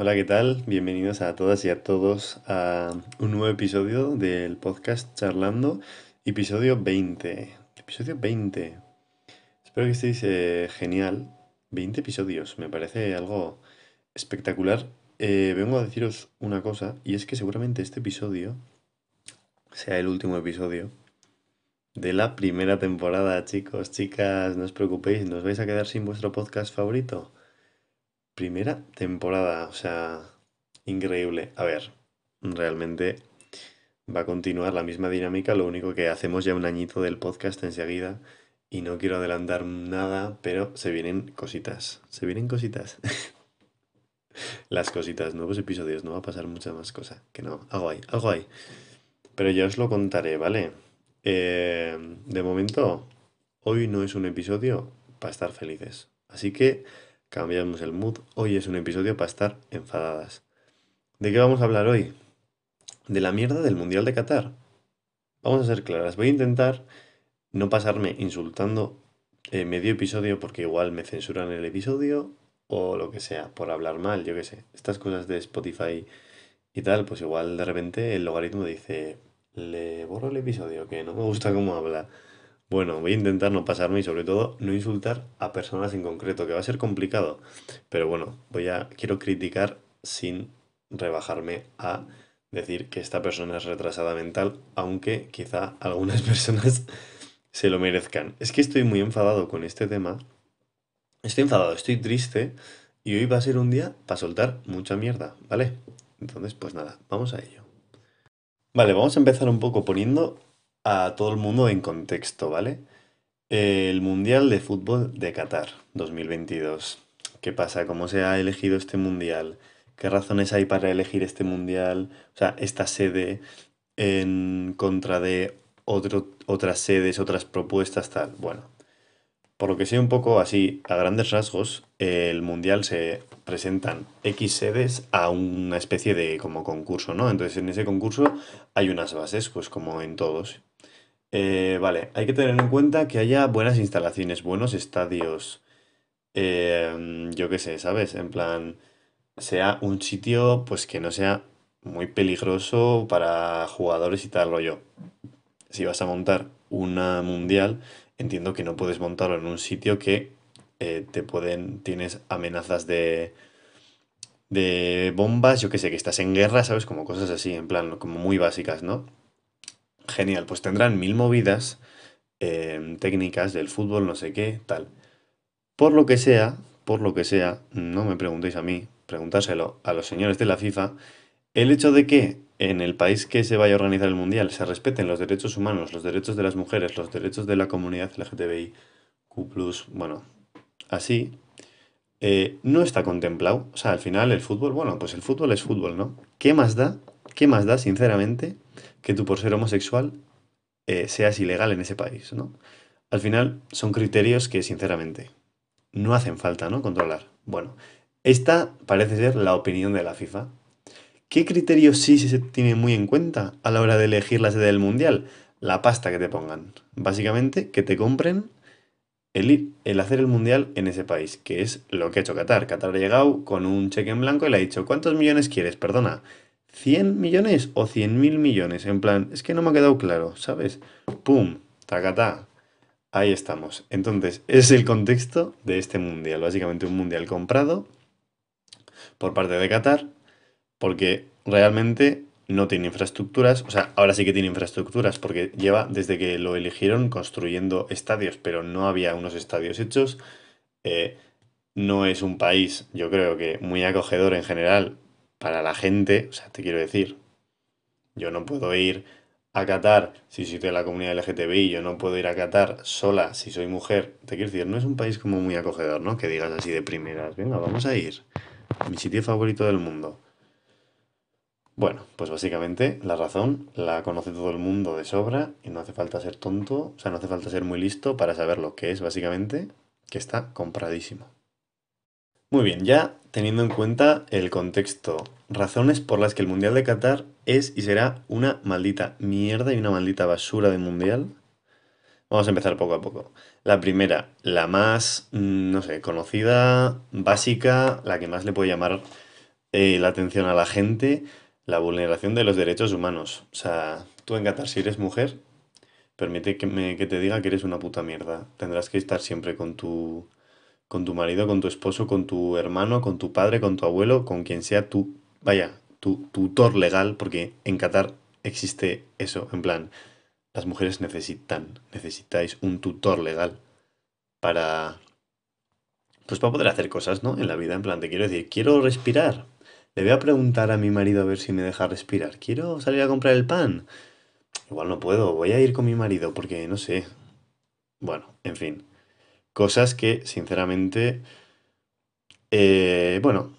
Hola, ¿qué tal? Bienvenidos a todas y a todos a un nuevo episodio del podcast Charlando, episodio 20. Episodio 20. Espero que estéis eh, genial. 20 episodios, me parece algo espectacular. Eh, vengo a deciros una cosa, y es que seguramente este episodio sea el último episodio de la primera temporada, chicos, chicas, no os preocupéis, ¿nos vais a quedar sin vuestro podcast favorito? Primera temporada, o sea, increíble. A ver, realmente va a continuar la misma dinámica, lo único que hacemos ya un añito del podcast enseguida y no quiero adelantar nada, pero se vienen cositas, se vienen cositas. Las cositas, nuevos episodios, no va a pasar mucha más cosa, que no, algo hay, algo hay. Pero ya os lo contaré, ¿vale? Eh, de momento, hoy no es un episodio para estar felices. Así que cambiamos el mood. Hoy es un episodio para estar enfadadas. ¿De qué vamos a hablar hoy? De la mierda del Mundial de Qatar. Vamos a ser claras. Voy a intentar no pasarme insultando eh, medio episodio porque igual me censuran el episodio o lo que sea, por hablar mal, yo qué sé. Estas cosas de Spotify y tal, pues igual de repente el logaritmo dice, le borro el episodio, que no me gusta cómo habla. Bueno, voy a intentar no pasarme y sobre todo no insultar a personas en concreto, que va a ser complicado. Pero bueno, voy a quiero criticar sin rebajarme a decir que esta persona es retrasada mental, aunque quizá algunas personas se lo merezcan. Es que estoy muy enfadado con este tema. Estoy enfadado, estoy triste y hoy va a ser un día para soltar mucha mierda, ¿vale? Entonces, pues nada, vamos a ello. Vale, vamos a empezar un poco poniendo a todo el mundo en contexto, ¿vale? El Mundial de Fútbol de Qatar 2022. ¿Qué pasa? ¿Cómo se ha elegido este Mundial? ¿Qué razones hay para elegir este Mundial? O sea, esta sede en contra de otras sedes, otras propuestas, tal. Bueno, por lo que sé un poco así, a grandes rasgos, el Mundial se presentan X sedes a una especie de como concurso, ¿no? Entonces en ese concurso hay unas bases, pues como en todos. Eh, vale, hay que tener en cuenta que haya buenas instalaciones, buenos estadios. Em, yo qué sé, ¿sabes? En plan, sea un sitio pues que no sea muy peligroso para jugadores y tal rollo. Si vas a montar una mundial, entiendo que no puedes montarlo en un sitio que eh, te pueden, tienes amenazas de, de bombas, yo qué sé, que estás en guerra, ¿sabes? Como cosas así, en plan, como muy básicas, ¿no? Genial, pues tendrán mil movidas em, técnicas del fútbol, no sé qué, tal. Por lo que sea, por lo que sea, no me preguntéis a mí, preguntárselo a los señores de la FIFA, el hecho de que en el país que se vaya a organizar el Mundial se respeten los derechos humanos, los derechos de las mujeres, los derechos de la comunidad LGTBIQ, bueno, así, eh, no está contemplado. O sea, al final el fútbol, bueno, pues el fútbol es fútbol, ¿no? ¿Qué más da? ¿Qué más da, sinceramente, que tú por ser homosexual eh, seas ilegal en ese país, ¿no? Al final son criterios que, sinceramente, no hacen falta, ¿no? Controlar. Bueno, esta parece ser la opinión de la FIFA. ¿Qué criterios sí se tiene muy en cuenta a la hora de elegir la sede del Mundial? La pasta que te pongan. Básicamente, que te compren el, el hacer el Mundial en ese país, que es lo que ha hecho Qatar. Qatar ha llegado con un cheque en blanco y le ha dicho, ¿cuántos millones quieres? Perdona, ¿100 millones o 100 mil millones? En plan, es que no me ha quedado claro, ¿sabes? ¡Pum! ¡Tacatá! Ahí estamos. Entonces, es el contexto de este mundial. Básicamente un mundial comprado por parte de Qatar, porque realmente no tiene infraestructuras. O sea, ahora sí que tiene infraestructuras, porque lleva desde que lo eligieron construyendo estadios, pero no había unos estadios hechos. Eh, no es un país, yo creo que muy acogedor en general para la gente, o sea, te quiero decir, yo no puedo ir a Qatar si soy de la comunidad LGTBI, yo no puedo ir a Qatar sola si soy mujer. Te quiero decir, no es un país como muy acogedor, ¿no? Que digas así de primeras, venga, vamos a ir. Mi sitio favorito del mundo. Bueno, pues básicamente la razón la conoce todo el mundo de sobra y no hace falta ser tonto, o sea, no hace falta ser muy listo para saber lo que es básicamente que está compradísimo. Muy bien, ya teniendo en cuenta el contexto, razones por las que el Mundial de Qatar es y será una maldita mierda y una maldita basura de Mundial. Vamos a empezar poco a poco. La primera, la más, mm, no sé, conocida, básica, la que más le puede llamar eh, la atención a la gente, la vulneración de los derechos humanos. O sea, tú en Qatar, si eres mujer, permite que, te diga que eres una puta mierda. Tendrás que estar siempre con tu, con tu marido, con tu esposo, con tu hermano, con tu padre, con tu abuelo, con quien sea tu, vaya, tu tutor legal, porque en Qatar existe eso, en plan, las mujeres necesitan, necesitáis un tutor legal para, pues para poder hacer cosas, ¿no? En la vida, en plan, te quiero decir, quiero respirar. Le voy a preguntar a mi marido a ver si me deja respirar. Quiero salir a comprar el pan. Igual no puedo, voy a ir con mi marido porque no sé. Bueno, en fin. Cosas que, sinceramente, eh, bueno,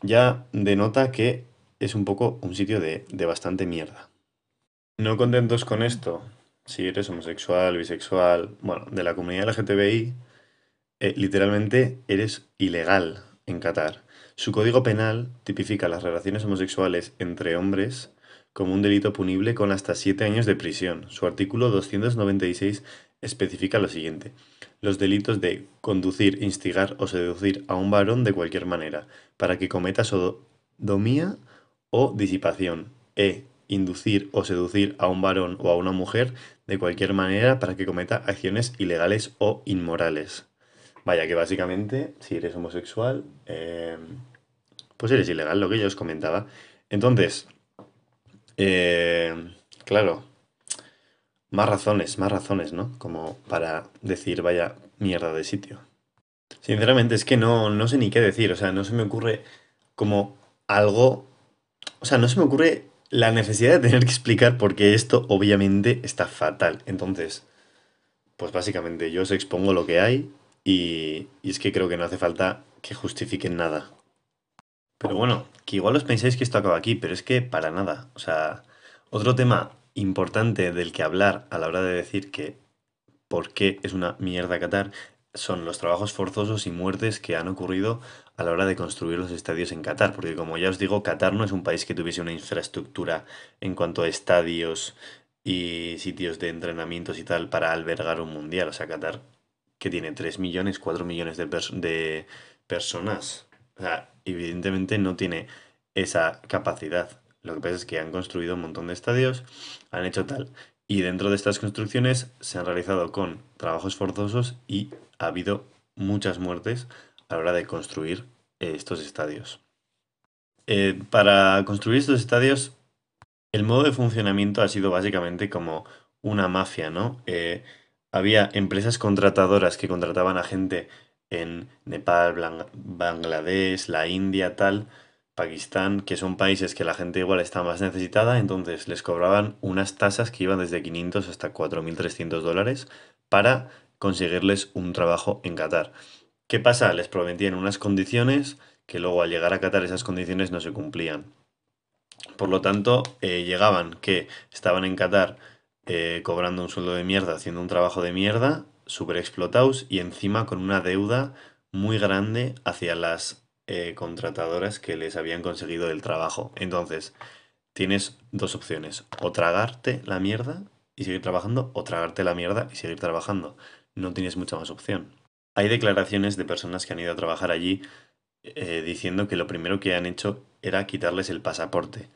ya denota que es un poco un sitio de, de bastante mierda. No contentos con esto, si eres homosexual, bisexual, bueno, de la comunidad LGTBI, eh, literalmente eres ilegal en Qatar. Su código penal tipifica las relaciones homosexuales entre hombres como un delito punible con hasta 7 años de prisión. Su artículo 296 especifica lo siguiente. Los delitos de conducir, instigar o seducir a un varón de cualquier manera para que cometa sodomía o disipación. E. Inducir o seducir a un varón o a una mujer de cualquier manera para que cometa acciones ilegales o inmorales. Vaya que básicamente, si eres homosexual, eh, pues eres ilegal, lo que yo os comentaba. Entonces, eh, claro, más razones, más razones, ¿no? Como para decir, vaya mierda de sitio. Sinceramente es que no, no sé ni qué decir, o sea, no se me ocurre como algo, o sea, no se me ocurre la necesidad de tener que explicar porque esto obviamente está fatal. Entonces, pues básicamente yo os expongo lo que hay y, y es que creo que no hace falta que justifiquen nada. Pero bueno, que igual os pensáis que esto acaba aquí, pero es que para nada. O sea, otro tema importante del que hablar a la hora de decir que por qué es una mierda Qatar son los trabajos forzosos y muertes que han ocurrido a la hora de construir los estadios en Qatar, porque como ya os digo, Qatar no es un país que tuviese una infraestructura en cuanto a estadios y sitios de entrenamientos y tal para albergar un mundial. O sea, Qatar que tiene 3 millones, 4 millones de, de personas. O sea, evidentemente no tiene esa capacidad. Lo que pasa es que han construido un montón de estadios, han hecho tal. Y dentro de estas construcciones se han realizado con trabajos forzosos y ha habido muchas muertes a la hora de construir eh, estos estadios. Eh, para construir estos estadios, el modo de funcionamiento ha sido básicamente como una mafia, ¿no? Eh, había empresas contratadoras que contrataban a gente en Nepal, Bangladesh, la India, tal, Pakistán, que son países que la gente igual está más necesitada, entonces les cobraban unas tasas que iban desde 500 hasta 4.300 dólares para conseguirles un trabajo en Qatar. ¿Qué pasa? Les prometían unas condiciones que luego al llegar a Qatar esas condiciones no se cumplían. Por lo tanto, eh, llegaban que estaban en Qatar eh, cobrando un sueldo de mierda, haciendo un trabajo de mierda, súper explotados y encima con una deuda muy grande hacia las eh, contratadoras que les habían conseguido el trabajo. Entonces, tienes dos opciones, o tragarte la mierda y seguir trabajando, o tragarte la mierda y seguir trabajando. No tienes mucha más opción. Hay declaraciones de personas que han ido a trabajar allí eh, diciendo que lo primero que han hecho era quitarles el pasaporte.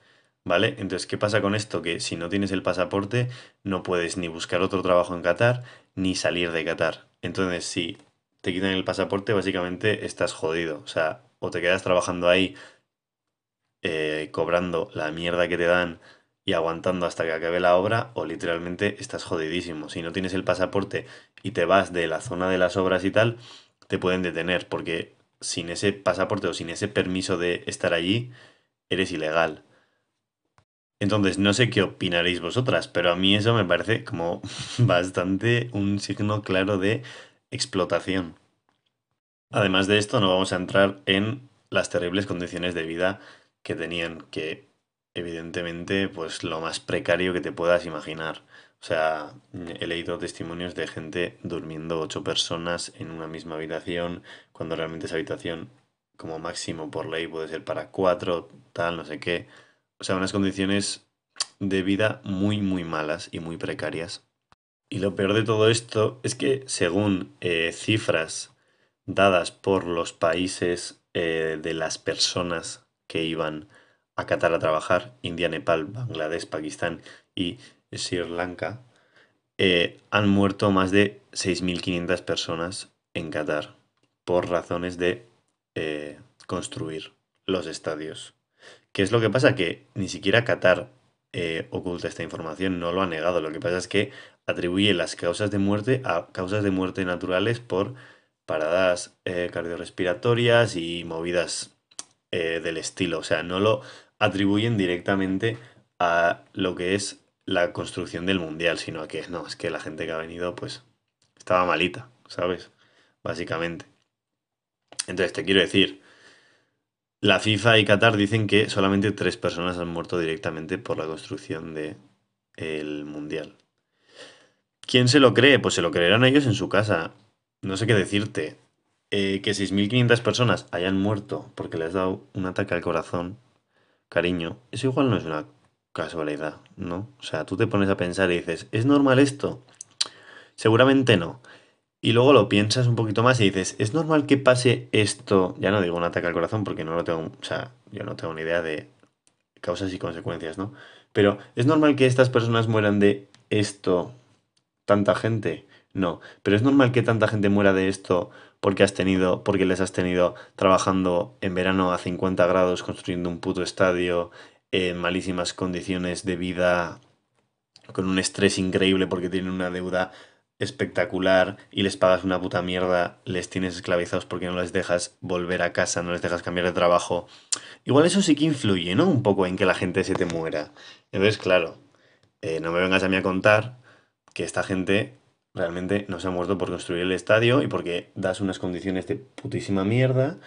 ¿Vale? Entonces, ¿qué pasa con esto? Que si no tienes el pasaporte, no puedes ni buscar otro trabajo en Qatar, ni salir de Qatar. Entonces, si te quitan el pasaporte, básicamente estás jodido. O sea, o te quedas trabajando ahí eh, cobrando la mierda que te dan y aguantando hasta que acabe la obra, o literalmente estás jodidísimo. Si no tienes el pasaporte y te vas de la zona de las obras y tal, te pueden detener, porque sin ese pasaporte o sin ese permiso de estar allí, eres ilegal. Entonces, no sé qué opinaréis vosotras, pero a mí eso me parece como bastante un signo claro de explotación. Además de esto, no vamos a entrar en las terribles condiciones de vida que tenían, que evidentemente, pues lo más precario que te puedas imaginar. O sea, he leído testimonios de gente durmiendo ocho personas en una misma habitación, cuando realmente esa habitación, como máximo por ley, puede ser para cuatro, tal, no sé qué. O sea, unas condiciones de vida muy, muy malas y muy precarias. Y lo peor de todo esto es que según eh, cifras dadas por los países eh, de las personas que iban a Qatar a trabajar, India, Nepal, Bangladesh, Pakistán y Sri Lanka, eh, han muerto más de 6.500 personas en Qatar por razones de eh, construir los estadios. ¿Qué es lo que pasa? Que ni siquiera Qatar oculta esta información, no lo ha negado. Lo que pasa es que atribuye las causas de muerte a causas de muerte naturales por paradas cardiorrespiratorias y movidas del estilo. O sea, no lo atribuyen directamente a lo que es la construcción del mundial, sino a que no, es que la gente que ha venido, pues, estaba malita, ¿sabes? Básicamente. Entonces, te quiero decir, la FIFA y Qatar dicen que solamente tres personas han muerto directamente por la construcción del el mundial. ¿Quién se lo cree? Pues se lo creerán ellos en su casa. No sé qué decirte. Eh, que 6.500 personas hayan muerto porque les ha dado un ataque al corazón, cariño, eso igual no es una casualidad, ¿no? O sea, tú te pones a pensar y dices, ¿es normal esto? Seguramente no. Y luego lo piensas un poquito más y dices, ¿es normal que pase esto? Ya no digo un ataque al corazón porque no lo tengo, o sea, yo no tengo ni idea de causas y consecuencias, ¿no? Pero ¿es normal que estas personas mueran de esto tanta gente? No, pero es normal que tanta gente muera de esto porque has tenido, porque les has tenido trabajando en verano a 50 grados construyendo un puto estadio en malísimas condiciones de vida, con un estrés increíble porque tienen una deuda espectacular y les pagas una puta mierda, les tienes esclavizados porque no les dejas volver a casa, no les dejas cambiar de trabajo. Igual eso sí que influye, ¿no? Un poco en que la gente se te muera. Entonces, claro, eh, no me vengas a mí a contar que esta gente realmente no se ha muerto por construir el estadio y porque das unas condiciones de putísima mierda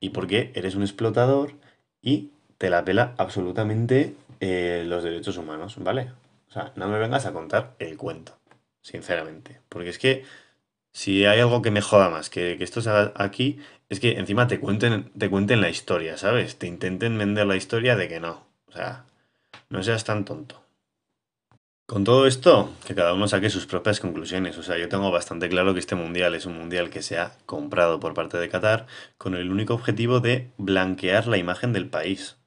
y porque eres un explotador y te la pela absolutamente eh, los derechos humanos, ¿vale? O sea, no me vengas a contar el cuento, sinceramente. Porque es que si hay algo que me joda más que, que esto se haga aquí, es que encima te cuenten, te cuenten la historia, ¿sabes? Te intenten vender la historia de que no. O sea, no seas tan tonto. Con todo esto, que cada uno saque sus propias conclusiones. O sea, yo tengo bastante claro que este mundial es un mundial que se ha comprado por parte de Qatar con el único objetivo de blanquear la imagen del país.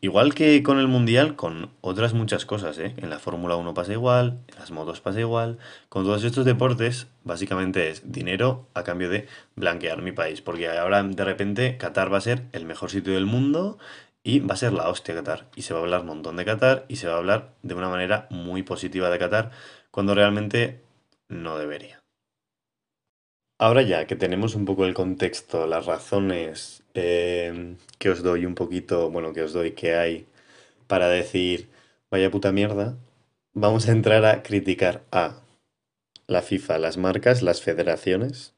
Igual que con el Mundial, con otras muchas cosas, ¿eh? En la Fórmula 1 pasa igual, en las motos pasa igual. Con todos estos deportes, básicamente es dinero a cambio de blanquear mi país. Porque ahora de repente Qatar va a ser el mejor sitio del mundo y va a ser la hostia Qatar. Y se va a hablar un montón de Qatar y se va a hablar de una manera muy positiva de Qatar cuando realmente no debería. Ahora ya que tenemos un poco el contexto, las razones eh, que os doy un poquito, bueno, que os doy que hay para decir vaya puta mierda, vamos a entrar a criticar a la FIFA, las marcas, las federaciones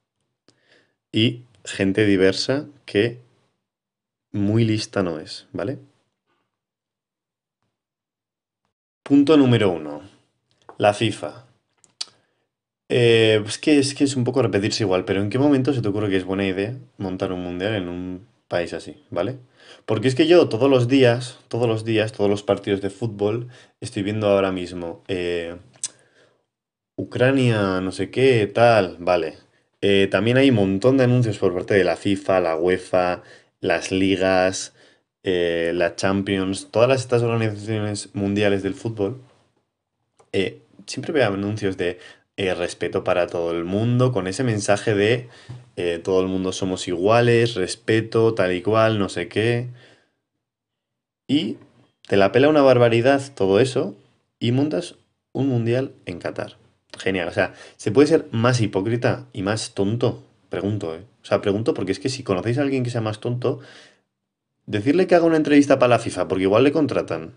y gente diversa que muy lista no es, ¿vale? Punto número uno. La FIFA. Eh, es, que, es que es un poco repetirse igual, pero ¿en qué momento se te ocurre que es buena idea montar un mundial en un país así, ¿vale? Porque es que yo todos los días, todos los días, todos los partidos de fútbol, estoy viendo ahora mismo eh, Ucrania, no sé qué, tal, vale. Eh, también hay un montón de anuncios por parte de la FIFA, la UEFA, las ligas, la Champions, todas estas organizaciones mundiales del fútbol. siempre veo anuncios de eh, respeto para todo el mundo, con ese mensaje de eh, todo el mundo somos iguales, respeto, tal y cual, no sé qué. Y te la pela una barbaridad todo eso y montas un mundial en Qatar. Genial, o sea, ¿se puede ser más hipócrita y más tonto? Pregunto, ¿eh? O sea, pregunto porque es que si conocéis a alguien que sea más tonto, decirle que haga una entrevista para la FIFA, porque igual le contratan.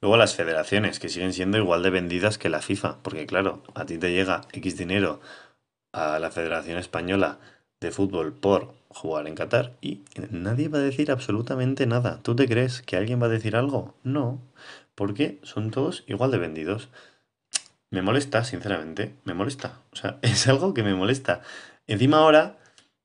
Luego las federaciones, que siguen siendo igual de vendidas que la FIFA, porque claro, a ti te llega X dinero a la Federación Española de Fútbol por jugar en Qatar y nadie va a decir absolutamente nada. ¿Tú te crees que alguien va a decir algo? No, porque son todos igual de vendidos. Me molesta, sinceramente, me molesta. O sea, es algo que me molesta. Encima ahora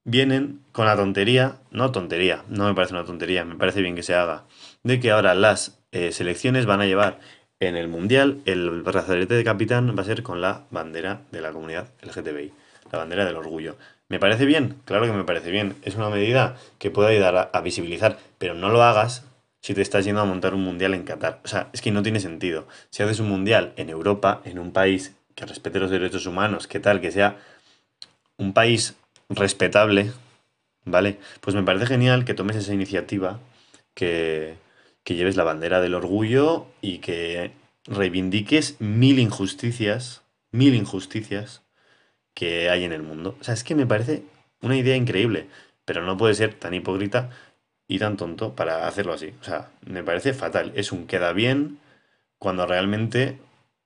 vienen con la tontería, no tontería, no me parece una tontería, me parece bien que se haga, de que ahora las eh, selecciones van a llevar en el Mundial el brazalete de capitán va a ser con la bandera de la comunidad LGTBI. la bandera del orgullo. ¿Me parece bien? Claro que me parece bien. Es una medida que puede ayudar a, visibilizar, pero no lo hagas si te estás yendo a montar un mundial en Qatar. O sea, es que no tiene sentido. Si haces un mundial en Europa, en un país que respete los derechos humanos, que tal, que sea un país respetable, ¿vale? Pues me parece genial que tomes esa iniciativa, que, que lleves la bandera del orgullo y que reivindiques mil injusticias, mil injusticias que hay en el mundo. O sea, es que me parece una idea increíble, pero no puede ser tan hipócrita y tan tonto para hacerlo así. O sea, me parece fatal. Es un queda bien cuando realmente,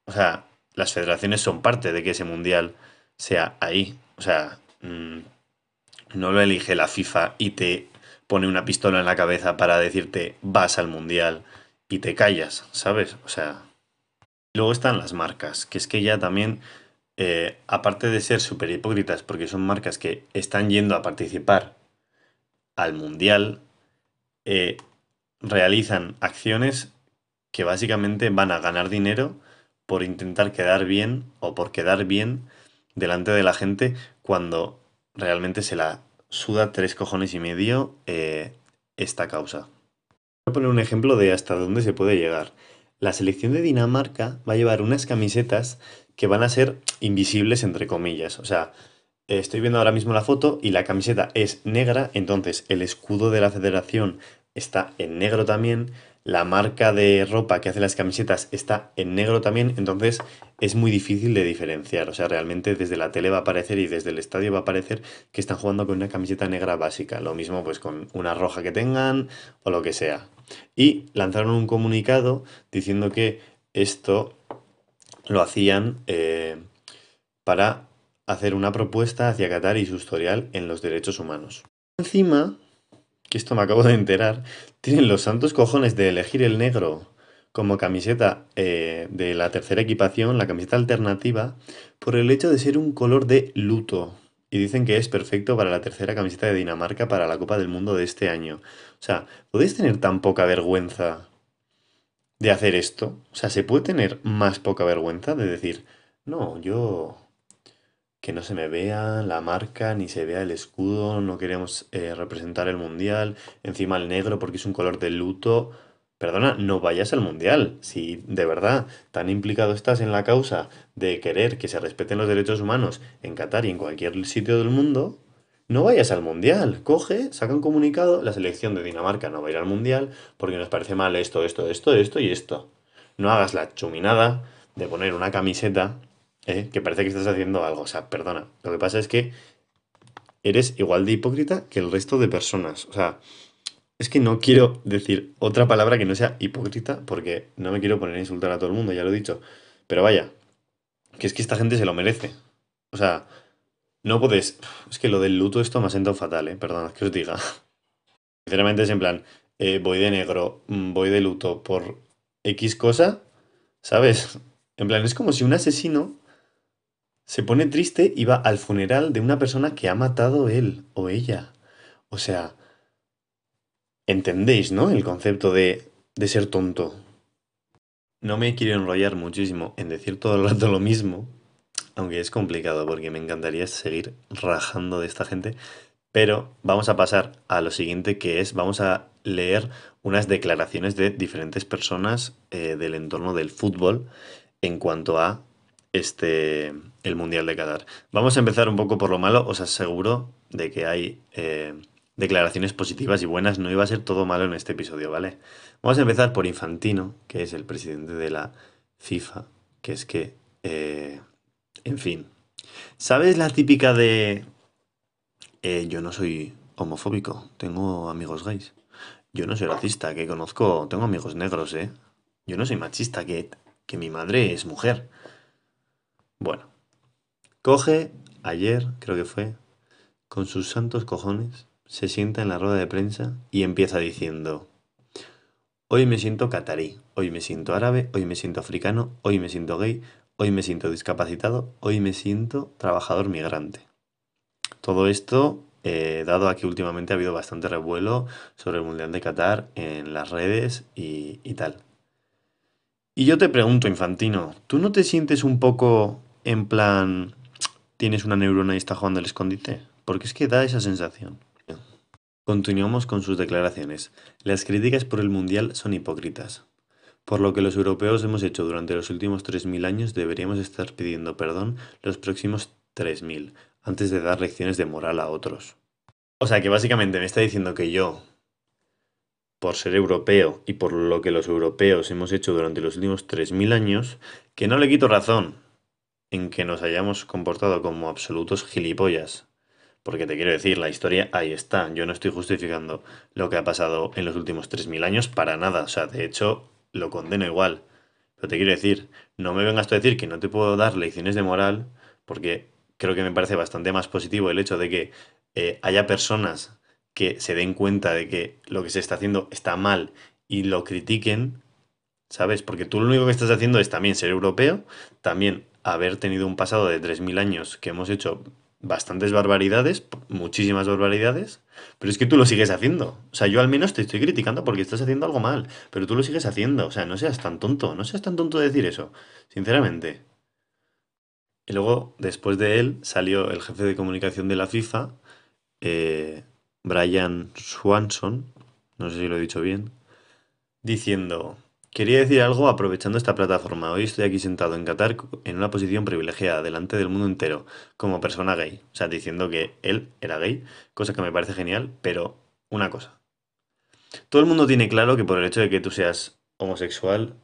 o sea, las federaciones son parte de que ese mundial sea ahí. O sea, mm, no lo elige la FIFA y te pone una pistola en la cabeza para decirte vas al mundial y te callas, ¿sabes? O sea... Luego están las marcas, que es que ya también eh, aparte de ser súper hipócritas, porque son marcas que están yendo a participar al mundial, eh, realizan acciones que básicamente van a ganar dinero por intentar quedar bien o por quedar bien delante de la gente cuando realmente se la suda tres cojones y medio eh, esta causa. Voy a poner un ejemplo de hasta dónde se puede llegar. La selección de Dinamarca va a llevar unas camisetas que van a ser invisibles entre comillas. O sea, estoy viendo ahora mismo la foto y la camiseta es negra, entonces el escudo de la federación está en negro también, la marca de ropa que hace las camisetas está en negro también, entonces es muy difícil de diferenciar. O sea, realmente desde la tele va a aparecer y desde el estadio va a aparecer que están jugando con una camiseta negra básica. Lo mismo pues con una roja que tengan o lo que sea. Y lanzaron un comunicado diciendo que esto lo hacían eh, para hacer una propuesta hacia Qatar y su historial en los derechos humanos. Encima, que esto me acabo de enterar, tienen los santos cojones de elegir el negro como camiseta eh, de la tercera equipación, la camiseta alternativa, por el hecho de ser un color de luto. Y dicen que es perfecto para la tercera camiseta de Dinamarca para la Copa del Mundo de este año. O sea, ¿podéis tener tan poca vergüenza de hacer esto? O sea, ¿se puede tener más poca vergüenza de decir, no, yo que no se me vea la marca ni se vea el escudo, no queremos eh, representar el mundial, encima el negro porque es un color de luto. Perdona, no vayas al mundial. Si de verdad tan implicado estás en la causa de querer que se respeten los derechos humanos en Qatar y en cualquier sitio del mundo, no vayas al mundial. Coge, saca un comunicado, la selección de Dinamarca no va a ir al mundial porque nos parece mal esto, esto, esto, esto y esto. No hagas la chuminada de poner una camiseta eh, que parece que estás haciendo algo. O sea, perdona. Lo que pasa es que eres igual de hipócrita que el resto de personas. O sea, es que no quiero decir otra palabra que no sea hipócrita porque no me quiero poner a insultar a todo el mundo, ya lo he dicho. Pero vaya, que es que esta gente se lo merece. O sea, no puedes. Es que lo del luto esto me ha sentado fatal, ¿eh? Perdona, que os diga. Sinceramente es en plan, eh, voy de negro, mm, voy de luto por X cosa, ¿sabes? En plan, es como si un asesino se pone triste y va al funeral de una persona que ha matado él o ella. O sea, entendéis, ¿no? El concepto de, de ser tonto. No me quiero enrollar muchísimo en decir todo el rato lo mismo, aunque es complicado porque me encantaría seguir rajando de esta gente, pero vamos a pasar a lo siguiente que es, vamos a leer unas declaraciones de diferentes personas eh, del entorno del fútbol en cuanto a este, el Mundial de Qatar. Vamos a empezar un poco por lo malo, os aseguro de que hay eh, declaraciones positivas y buenas, no iba a ser todo malo en este episodio, ¿vale? Vamos a empezar por Infantino, que es el presidente de la FIFA, que es que... Eh, en fin. ¿Sabes la típica de... Eh, yo no soy homofóbico, tengo amigos gays. Yo no soy racista, que conozco, tengo amigos negros, ¿eh? Yo no soy machista, que, que mi madre es mujer. Bueno, coge, ayer creo que fue, con sus santos cojones, se sienta en la rueda de prensa y empieza diciendo, hoy me siento catarí, hoy me siento árabe, hoy me siento africano, hoy me siento gay, Hoy me siento discapacitado, hoy me siento trabajador migrante. Todo esto, eh, dado a que últimamente ha habido bastante revuelo sobre el Mundial de Qatar en las redes y, y tal. Y yo te pregunto, Infantino, ¿tú no te sientes un poco en plan tienes una neurona y está jugando al escondite? Porque es que da esa sensación. Continuamos con sus declaraciones. Las críticas por el Mundial son hipócritas. Por lo que los europeos hemos hecho durante los últimos 3.000 años deberíamos estar pidiendo perdón los próximos 3.000, antes de dar lecciones de moral a otros. O sea que básicamente me está diciendo que yo, por ser europeo y por lo que los europeos hemos hecho durante los últimos 3.000 años, que no le quito razón en que nos hayamos comportado como absolutos gilipollas. Porque te quiero decir, la historia ahí está. Yo no estoy justificando lo que ha pasado en los últimos 3.000 años para nada. O sea, de hecho, lo condeno igual. Pero te quiero decir, no me vengas tú a decir que no te puedo dar lecciones de moral, porque creo que me parece bastante más positivo el hecho de que eh, haya personas que se den cuenta de que lo que se está haciendo está mal y lo critiquen, ¿sabes? Porque tú lo único que estás haciendo es también ser europeo, también haber tenido un pasado de 3.000 años que hemos hecho bastantes barbaridades, muchísimas barbaridades, pero es que tú lo sigues haciendo. O sea, yo al menos te estoy criticando porque estás haciendo algo mal, pero tú lo sigues haciendo. O sea, no seas tan tonto, no seas tan tonto de decir eso, sinceramente. Y luego, después de él, salió el jefe de comunicación de la FIFA, eh, Brian Swanson, no sé si lo he dicho bien, diciendo, Quería decir algo aprovechando esta plataforma. Hoy estoy aquí sentado en Qatar en una posición privilegiada delante del mundo entero, como persona gay. O sea, diciendo que él era gay, cosa que me parece genial, pero una cosa. Todo el mundo tiene claro que por el hecho de que tú seas homosexual,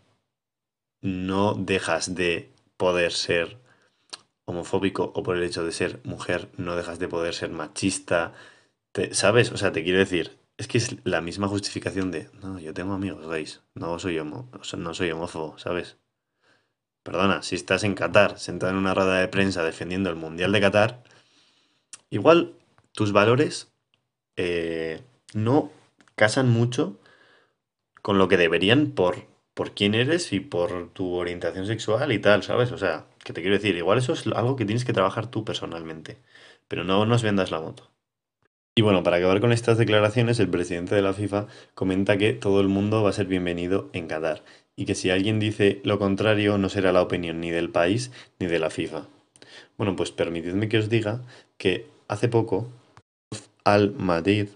no dejas de poder ser homofóbico o por el hecho de ser mujer, no dejas de poder ser machista. ¿Sabes? O sea, te quiero decir, es que es la misma justificación de, no, yo tengo amigos gays, no soy, homo, no soy homófobo, ¿sabes? Perdona, si estás en Qatar, sentado en una rueda de prensa defendiendo el Mundial de Qatar, igual tus valores eh, no casan mucho con lo que deberían por, por quién eres y por tu orientación sexual y tal, ¿sabes? O sea, que te quiero decir, igual eso es algo que tienes que trabajar tú personalmente, pero no nos vendas la moto. Y bueno, para acabar con estas declaraciones, el presidente de la FIFA comenta que todo el mundo va a ser bienvenido en Qatar y que si alguien dice lo contrario no será la opinión ni del país ni de la FIFA. Bueno, pues permitidme que os diga que hace poco Al-Madid,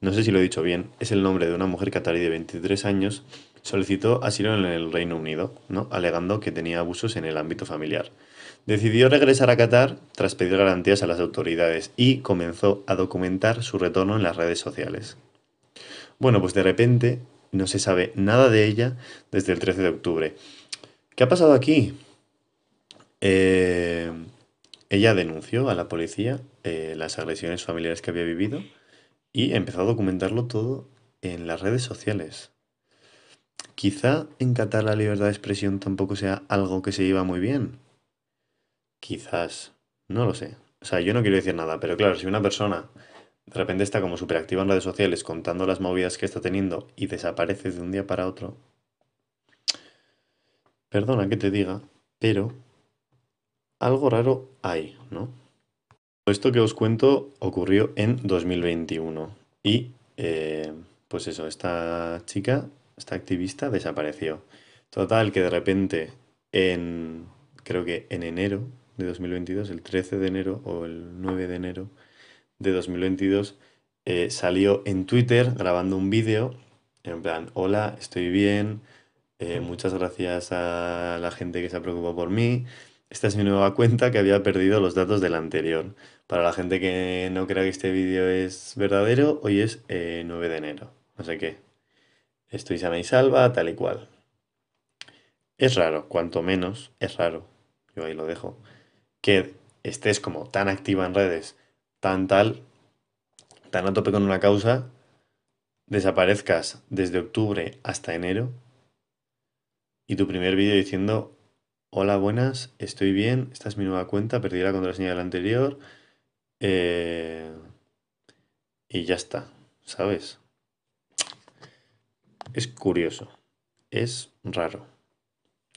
no sé si lo he dicho bien, es el nombre de una mujer catarí de 23 años, solicitó asilo en el Reino Unido, ¿no? alegando que tenía abusos en el ámbito familiar. Decidió regresar a Qatar tras pedir garantías a las autoridades y comenzó a documentar su retorno en las redes sociales. Bueno, pues de repente no se sabe nada de ella desde el 13 de octubre. ¿Qué ha pasado aquí? Eh, ella denunció a la policía eh, las agresiones familiares que había vivido y empezó a documentarlo todo en las redes sociales. Quizá en Qatar la libertad de expresión tampoco sea algo que se lleva muy bien. Quizás, no lo sé. O sea, yo no quiero decir nada, pero claro, si una persona de repente está como súper activa en redes sociales contando las movidas que está teniendo y desaparece de un día para otro, perdona que te diga, pero algo raro hay, ¿no? Esto que os cuento ocurrió en 2021 y, eh, pues eso, esta chica, esta activista desapareció. Total, que de repente en, creo que en enero de 2022, el 13 de enero o el 9 de enero de 2022, eh, salió en Twitter grabando un vídeo en plan, hola, estoy bien, eh, muchas gracias a la gente que se ha preocupado por mí. Esta es mi nueva cuenta que había perdido los datos del anterior. Para la gente que no crea que este vídeo es verdadero, hoy es 9 eh, de enero. No sé qué. Estoy sana y salva, tal y cual. Es raro, cuanto menos, es raro. Yo ahí lo dejo que estés como tan activa en redes, tan tal, tan a tope con una causa, desaparezcas desde octubre hasta enero y tu primer vídeo diciendo, hola, buenas, estoy bien, esta es mi nueva cuenta, perdí la contraseña de la anterior eh, y ya está, ¿sabes? Es curioso, es raro.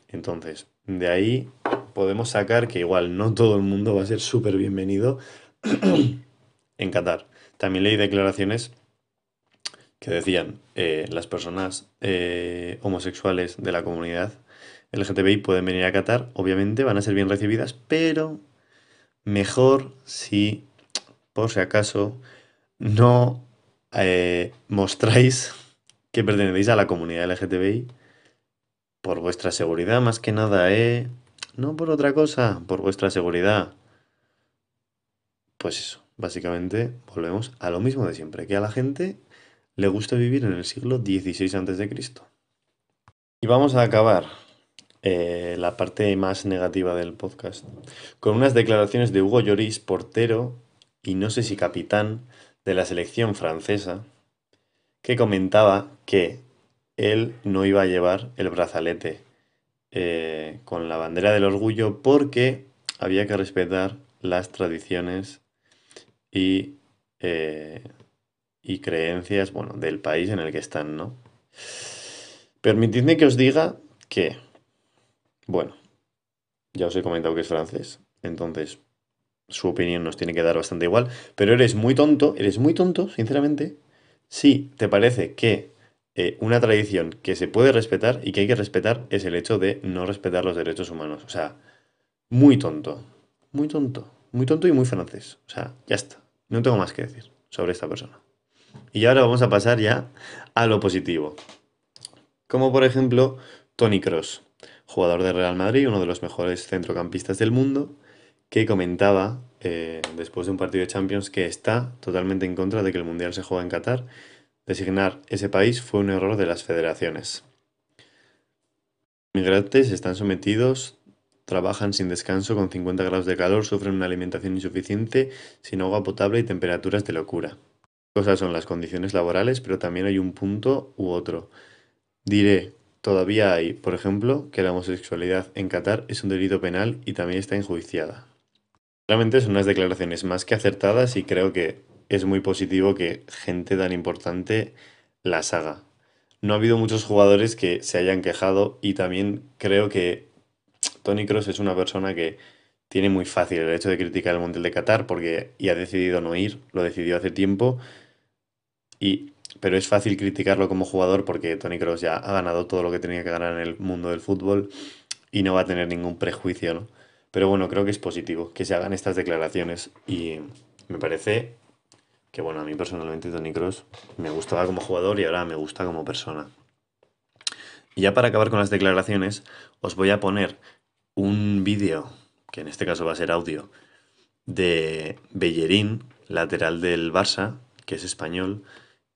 Entonces, de ahí podemos sacar que igual no todo el mundo va a ser súper bienvenido en Qatar. También leí declaraciones que decían eh, las personas eh, homosexuales de la comunidad LGTBI pueden venir a Qatar, obviamente van a ser bien recibidas, pero mejor si, por si acaso, no eh, mostráis que pertenecéis a la comunidad LGTBI por vuestra seguridad, más que nada, ¿eh? No por otra cosa, por vuestra seguridad. Pues eso, básicamente volvemos a lo mismo de siempre, que a la gente le gusta vivir en el siglo XVI a.C. Y vamos a acabar eh, la parte más negativa del podcast con unas declaraciones de Hugo Lloris, portero y no sé si capitán de la selección francesa, que comentaba que él no iba a llevar el brazalete eh, con la bandera del orgullo porque había que respetar las tradiciones y, eh, y creencias bueno, del país en el que están, ¿no? Permitidme que os diga que, bueno, ya os he comentado que es francés, entonces su opinión nos tiene que dar bastante igual, pero eres muy tonto, eres muy tonto, sinceramente, si te parece que eh, una tradición que se puede respetar y que hay que respetar es el hecho de no respetar los derechos humanos. O sea, muy tonto, muy tonto, muy tonto y muy francés. O sea, ya está. No tengo más que decir sobre esta persona. Y ahora vamos a pasar ya a lo positivo. Como por ejemplo Tony Cross, jugador de Real Madrid, uno de los mejores centrocampistas del mundo, que comentaba eh, después de un partido de Champions que está totalmente en contra de que el Mundial se juegue en Qatar Designar ese país fue un error de las federaciones. Migrantes están sometidos, trabajan sin descanso con 50 grados de calor, sufren una alimentación insuficiente, sin agua potable y temperaturas de locura. Cosas son las condiciones laborales, pero también hay un punto u otro. Diré, todavía hay, por ejemplo, que la homosexualidad en Qatar es un delito penal y también está enjuiciada. Realmente son unas declaraciones más que acertadas y creo que es muy positivo que gente tan importante las haga. No ha habido muchos jugadores que se hayan quejado y también creo que Tony Cross es una persona que tiene muy fácil el hecho de criticar el Mundial de Qatar porque y ha decidido no ir, lo decidió hace tiempo y pero es fácil criticarlo como jugador porque Tony Cross ya ha ganado todo lo que tenía que ganar en el mundo del fútbol y no va a tener ningún prejuicio, ¿no? Pero bueno, creo que es positivo que se hagan estas declaraciones y me parece que bueno, a mí personalmente Tony Cross me gustaba como jugador y ahora me gusta como persona. Y ya para acabar con las declaraciones, os voy a poner un vídeo, que en este caso va a ser audio, de Bellerín, lateral del Barça, que es español,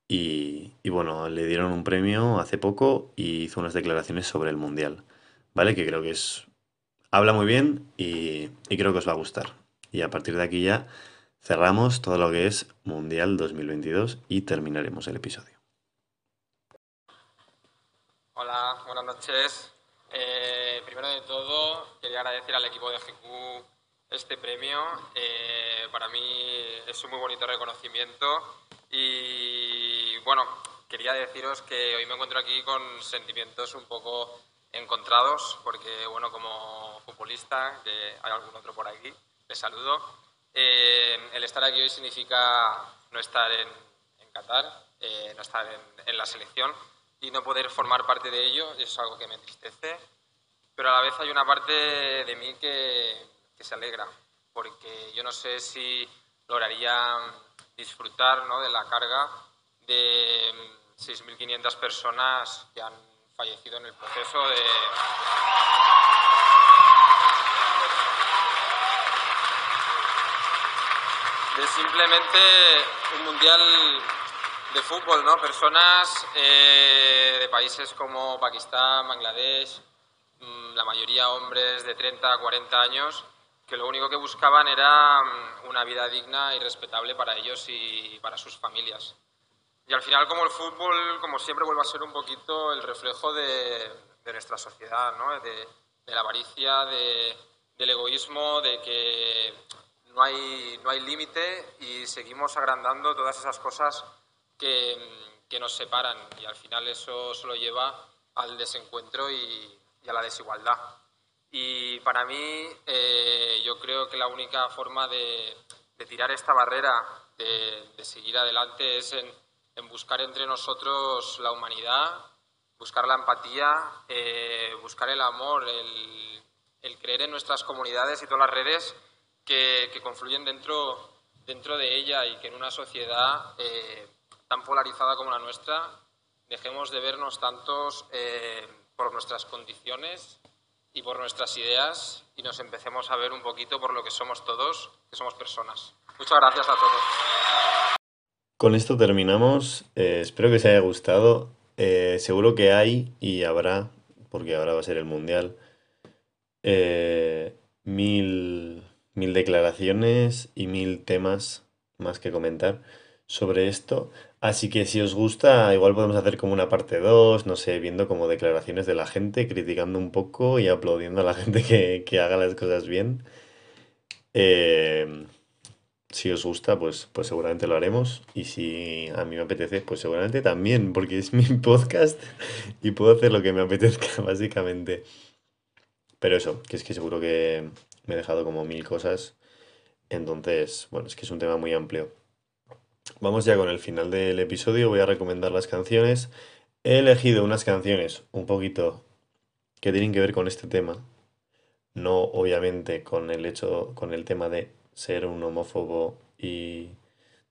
y, bueno, le dieron un premio hace poco y hizo unas declaraciones sobre el Mundial, ¿vale? Que creo que es... Habla muy bien y, y creo que os va a gustar. Y a partir de aquí ya Cerramos todo lo que es Mundial 2022 y terminaremos el episodio. Hola, buenas noches. Eh, primero de todo, quería agradecer al equipo de GQ este premio. Eh, para mí es un muy bonito reconocimiento y bueno, quería deciros que hoy me encuentro aquí con sentimientos un poco encontrados porque bueno, como futbolista, que hay algún otro por aquí, les saludo. Eh, el estar aquí hoy significa no estar en, Qatar, eh, no estar en, la selección y no poder formar parte de ello es algo que me entristece, pero a la vez hay una parte de mí que, se alegra, porque yo no sé si lograría disfrutar de la carga de 6.500 personas que han fallecido en el proceso de es simplemente un mundial de fútbol, ¿no? Personas eh, de países como Pakistán, Bangladesh, mm, la mayoría hombres de 30 40 años, que lo único que buscaban era mm, una vida digna y respetable para ellos y para sus familias. Y al final, como el fútbol, como siempre, vuelve a ser un poquito el reflejo de, nuestra sociedad, ¿no? de, la avaricia, del egoísmo, de que no hay, no hay límite y seguimos agrandando todas esas cosas que, que, nos separan y al final eso solo lleva al desencuentro y, a la desigualdad. Y para mí eh, yo creo que la única forma de, tirar esta barrera, de, seguir adelante, es en, en, buscar entre nosotros la humanidad, buscar la empatía, eh, buscar el amor, el, el creer en nuestras comunidades y todas las redes que, confluyen dentro, dentro de ella y que en una sociedad eh, tan polarizada como la nuestra dejemos de vernos tantos eh, por nuestras condiciones y por nuestras ideas y nos empecemos a ver un poquito por lo que somos todos, que somos personas. Muchas gracias a todos. Con esto terminamos. Eh, espero que os haya gustado. Eh, seguro que hay y habrá, porque ahora va a ser el Mundial, eh, mil, mil declaraciones y mil temas más que comentar sobre esto. Así que si os gusta, igual podemos hacer como una parte 2, no sé, viendo como declaraciones de la gente, criticando un poco y aplaudiendo a la gente que, haga las cosas bien. Eh, si os gusta, pues, pues seguramente lo haremos. Y si a mí me apetece, pues seguramente también, porque es mi podcast y puedo hacer lo que me apetezca, básicamente. Pero eso, que es que seguro que me he dejado como mil cosas. Entonces, bueno, es que es un tema muy amplio. Vamos ya con el final del episodio, voy a recomendar las canciones. He elegido unas canciones un poquito que tienen que ver con este tema. No obviamente con el hecho, con el tema de ser un homófobo y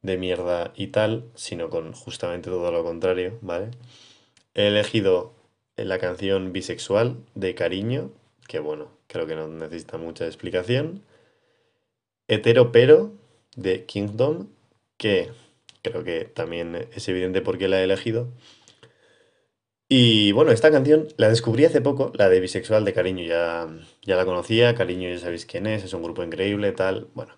de mierda y tal, sino con justamente todo lo contrario, ¿vale? He elegido la canción bisexual de Cariño, que bueno, creo que no necesita mucha explicación. Hetero pero de Kingdom, que creo que también es evidente por qué la he elegido. Y bueno, esta canción la descubrí hace poco, la de Bisexual de Cariño, ya, ya la conocía, Cariño ya sabéis quién es, es un grupo increíble, tal, bueno.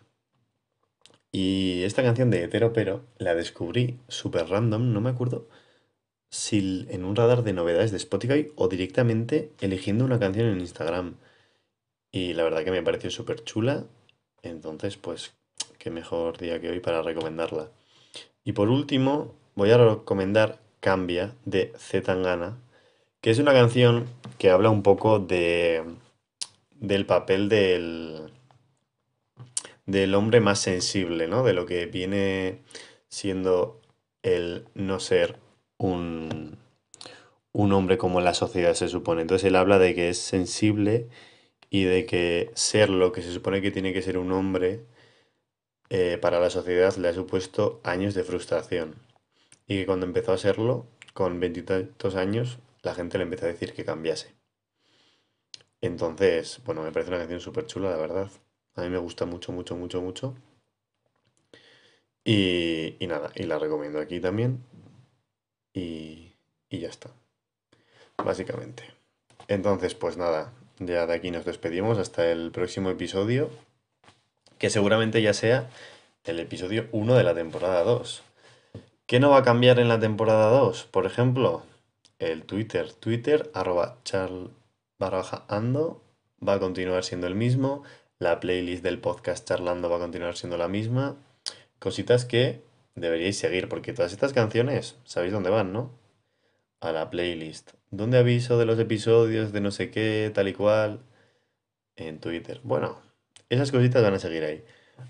Y esta canción de Hetero Pero la descubrí súper random, no me acuerdo si en un radar de novedades de Spotify o directamente eligiendo una canción en Instagram. Y la verdad que me pareció súper chula, entonces pues qué mejor día que hoy para recomendarla. Y por último, voy a recomendar Cambia de Zetangana, que es una canción que habla un poco de, del papel del, del hombre más sensible, ¿no? De lo que viene siendo el no ser un, un hombre como la sociedad se supone. Entonces él habla de que es sensible y de que ser lo que se supone que tiene que ser un hombre eh, para la sociedad le ha supuesto años de frustración. Y que cuando empezó a serlo, con veintitantos años, la gente le empezó a decir que cambiase. Entonces, bueno, me parece una canción súper chula, la verdad. A mí me gusta mucho, mucho, mucho, mucho. Y, y nada, y la recomiendo aquí también. Y, y ya está. Básicamente. Entonces, pues nada, ya de aquí nos despedimos hasta el próximo episodio que seguramente ya sea el episodio 1 de la temporada 2. ¿Qué no va a cambiar en la temporada 2? Por ejemplo, el Twitter. Twitter, arroba ando, va a continuar siendo el mismo. La playlist del podcast charlando va a continuar siendo la misma. Cositas que deberíais seguir, porque todas estas canciones, sabéis dónde van, ¿no? A la playlist. ¿Dónde aviso de los episodios de no sé qué, tal y cual? En Twitter. Bueno, esas cositas van a seguir ahí.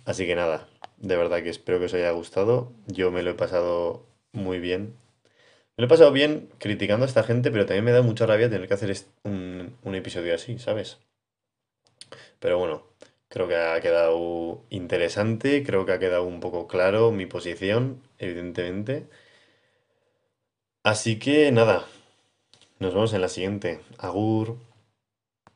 Así que nada, de verdad que espero que os haya gustado. Yo me lo he pasado muy bien. Me lo he pasado bien criticando a esta gente, pero también me da mucha rabia tener que hacer un, un episodio así, ¿sabes? Pero bueno, creo que ha quedado interesante, creo que ha quedado un poco claro mi posición, evidentemente. Así que nada, nos vemos en la siguiente. Agur.